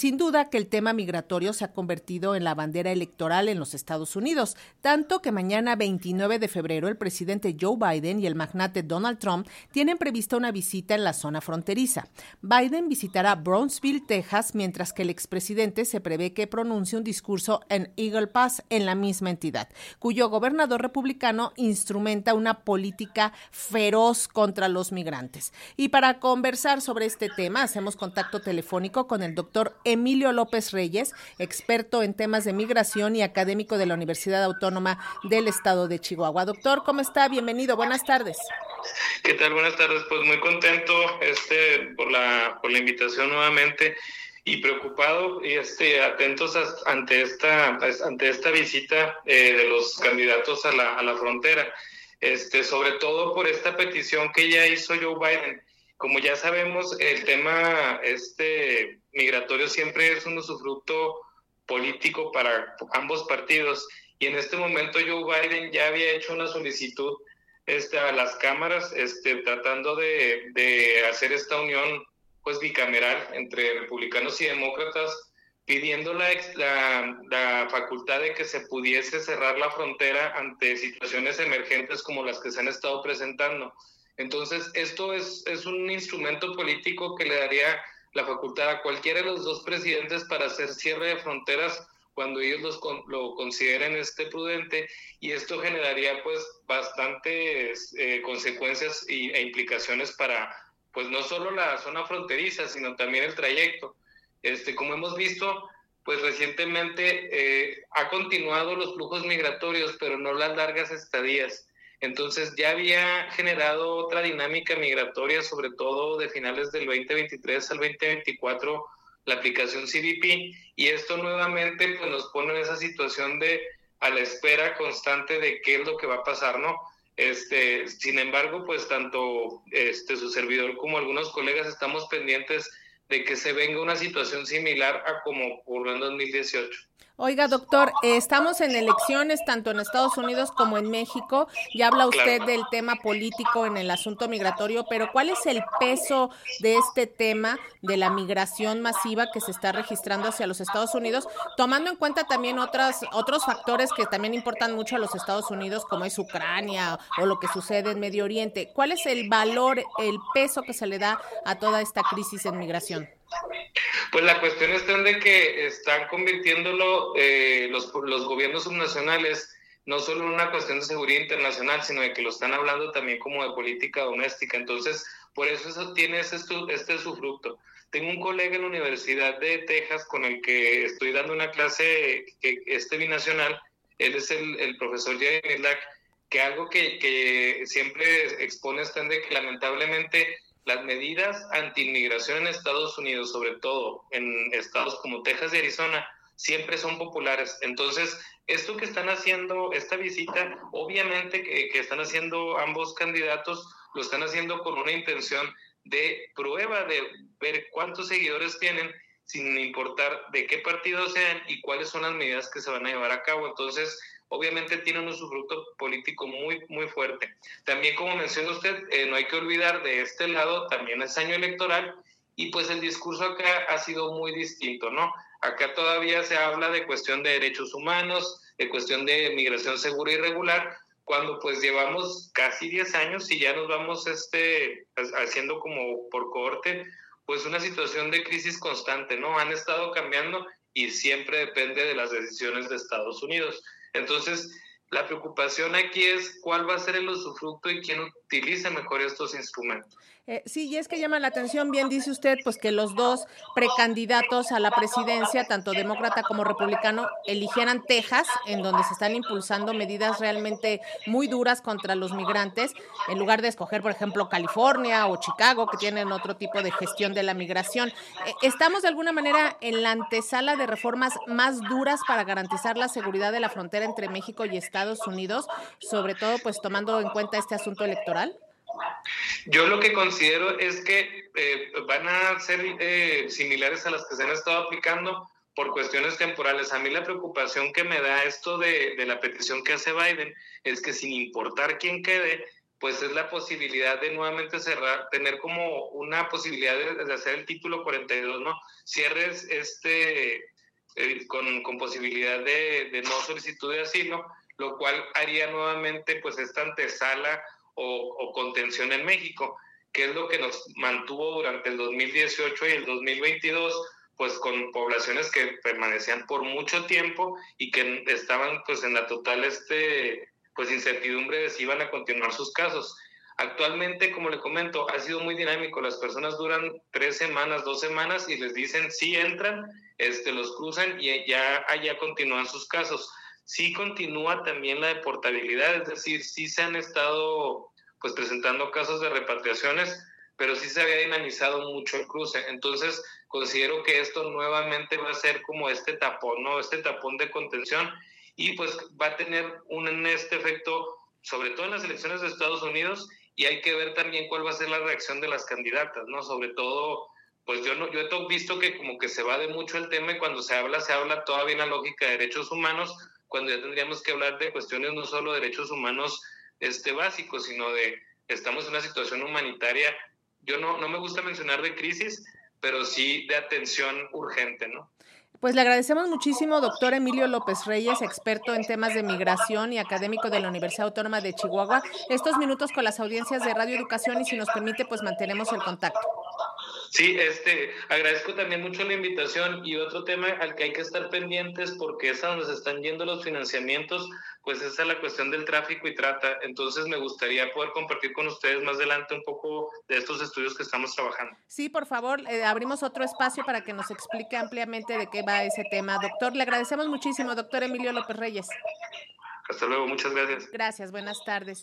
sin duda que el tema migratorio se ha convertido en la bandera electoral en los Estados Unidos, tanto que mañana 29 de febrero el presidente Joe Biden y el magnate Donald Trump tienen prevista una visita en la zona fronteriza. Biden visitará Brownsville, Texas, mientras que el expresidente se prevé que pronuncie un discurso en Eagle Pass, en la misma entidad, cuyo gobernador republicano instrumenta una política feroz contra los migrantes. Y para conversar sobre este tema, hacemos contacto telefónico con el doctor Emilio López Reyes, experto en temas de migración y académico de la Universidad Autónoma del Estado de Chihuahua. Doctor, ¿cómo está? Bienvenido, buenas tardes. ¿Qué tal? Buenas tardes. Pues muy contento este, por, la, por la invitación nuevamente y preocupado y este, atentos ante, esta, ante esta visita eh, de los candidatos a la, a la frontera, este, sobre todo por esta petición que ya hizo Joe Biden. Como ya sabemos, el tema este, migratorio siempre es un usufructo político para ambos partidos y en este momento Joe Biden ya había hecho una solicitud este, a las cámaras este, tratando de, de hacer esta unión pues bicameral entre republicanos y demócratas, pidiendo la, la, facultad de que se pudiese cerrar la frontera ante situaciones emergentes como las que se han estado presentando. Entonces, esto es, es un instrumento político que le daría la facultad a cualquiera de los dos presidentes para hacer cierre de fronteras cuando ellos los, lo consideren este prudente y esto generaría pues bastantes eh, consecuencias e implicaciones para pues no solo la zona fronteriza, sino también el trayecto. Este, como hemos visto, pues recientemente eh, ha continuado los flujos migratorios, pero no las largas estadías. Entonces ya había generado otra dinámica migratoria, sobre todo de finales del 2023 al 2024, la aplicación CBP, y esto nuevamente pues, nos pone en esa situación de a la espera constante de qué es lo que va a pasar, ¿no? Este, sin embargo, pues tanto este, su servidor como algunos colegas estamos pendientes de que se venga una situación similar a como ocurrió en 2018. Oiga, doctor, estamos en elecciones tanto en Estados Unidos como en México. Ya habla usted del tema político en el asunto migratorio, pero ¿cuál es el peso de este tema de la migración masiva que se está registrando hacia los Estados Unidos, tomando en cuenta también otras, otros factores que también importan mucho a los Estados Unidos, como es Ucrania o lo que sucede en Medio Oriente? ¿Cuál es el valor, el peso que se le da a toda esta crisis en migración? Pues la cuestión está en que están convirtiéndolo eh, los, los gobiernos subnacionales no solo en una cuestión de seguridad internacional, sino de que lo están hablando también como de política doméstica. Entonces, por eso eso tiene este, este su fruto. Tengo un colega en la Universidad de Texas con el que estoy dando una clase que, este binacional, él es el, profesor Jeremy Lack, que algo que, que siempre expone está en que lamentablemente las medidas anti-inmigración en Estados Unidos, sobre todo en estados como Texas y Arizona, siempre son populares. Entonces, esto que están haciendo, esta visita, obviamente que, que, están haciendo ambos candidatos, lo están haciendo con una intención de prueba, de ver cuántos seguidores tienen, sin importar de qué partido sean y cuáles son las medidas que se van a llevar a cabo. Entonces, obviamente tiene un usufructo político muy, muy fuerte. También, como menciona usted, eh, no hay que olvidar de este lado, también es año electoral y pues el discurso acá ha sido muy distinto, ¿no? Acá todavía se habla de cuestión de derechos humanos, de cuestión de migración segura y regular, cuando pues llevamos casi 10 años y ya nos vamos este, haciendo como por cohorte, pues una situación de crisis constante, ¿no? Han estado cambiando y siempre depende de las decisiones de Estados Unidos. Entonces, la preocupación aquí es cuál va a ser el usufructo y quién utiliza mejor estos instrumentos. Eh, sí, y es que llama la atención, bien dice usted, pues que los dos precandidatos a la presidencia, tanto demócrata como republicano, eligieran Texas, en donde se están impulsando medidas realmente muy duras contra los migrantes, en lugar de escoger, por ejemplo, California o Chicago, que tienen otro tipo de gestión de la migración. Eh, ¿Estamos de alguna manera en la antesala de reformas más duras para garantizar la seguridad de la frontera entre México y Estados Unidos, sobre todo pues tomando en cuenta este asunto electoral? Yo lo que considero es que eh, van a ser eh, similares a las que se han estado aplicando por cuestiones temporales. A mí la preocupación que me da esto de, la petición que hace Biden es que sin importar quién quede, pues es la posibilidad de nuevamente cerrar, tener como una posibilidad de, hacer el título 42, ¿no? Cierres este eh, con, con, posibilidad de, no solicitud de asilo, lo cual haría nuevamente pues esta antesala o, o contención en México, que es lo que nos mantuvo durante el 2018 y el 2022 pues con poblaciones que permanecían por mucho tiempo y que estaban pues en la total este pues incertidumbre de si iban a continuar sus casos. Actualmente, como le comento, ha sido muy dinámico. Las personas duran tres semanas, dos semanas y les dicen sí entran, este, los cruzan y ya allá continúan sus casos. Sí continúa también la deportabilidad, es decir, sí se han estado pues presentando casos de repatriaciones, pero sí se había dinamizado mucho el cruce. Entonces, considero que esto nuevamente va a ser como este tapón, ¿no? Este tapón de contención y pues va a tener un este efecto, sobre todo en las elecciones de Estados Unidos, y hay que ver también cuál va a ser la reacción de las candidatas, ¿no? Sobre todo, pues yo no, yo he visto que como que se va de mucho el tema y cuando se habla, se habla todavía en la lógica de derechos humanos, cuando ya tendríamos que hablar de cuestiones no solo de derechos humanos este, básicos, sino de estamos en una situación humanitaria. Yo no, no me gusta mencionar de crisis, pero sí de atención urgente, ¿no? Pues le agradecemos muchísimo, doctor Emilio López Reyes, experto en temas de migración y académico de la Universidad Autónoma de Chihuahua, estos minutos con las audiencias de Radio Educación y si nos permite, pues mantenemos el contacto. Sí, este, agradezco también mucho la invitación y otro tema al que hay que estar pendientes porque es a donde se están yendo los financiamientos, pues esa es la cuestión del tráfico y trata. Entonces me gustaría poder compartir con ustedes más adelante un poco de estos estudios que estamos trabajando. Sí, por favor, eh, abrimos otro espacio para que nos explique ampliamente de qué va ese tema. Doctor, le agradecemos muchísimo, doctor Emilio López Reyes. Hasta luego, muchas gracias. Gracias, buenas tardes.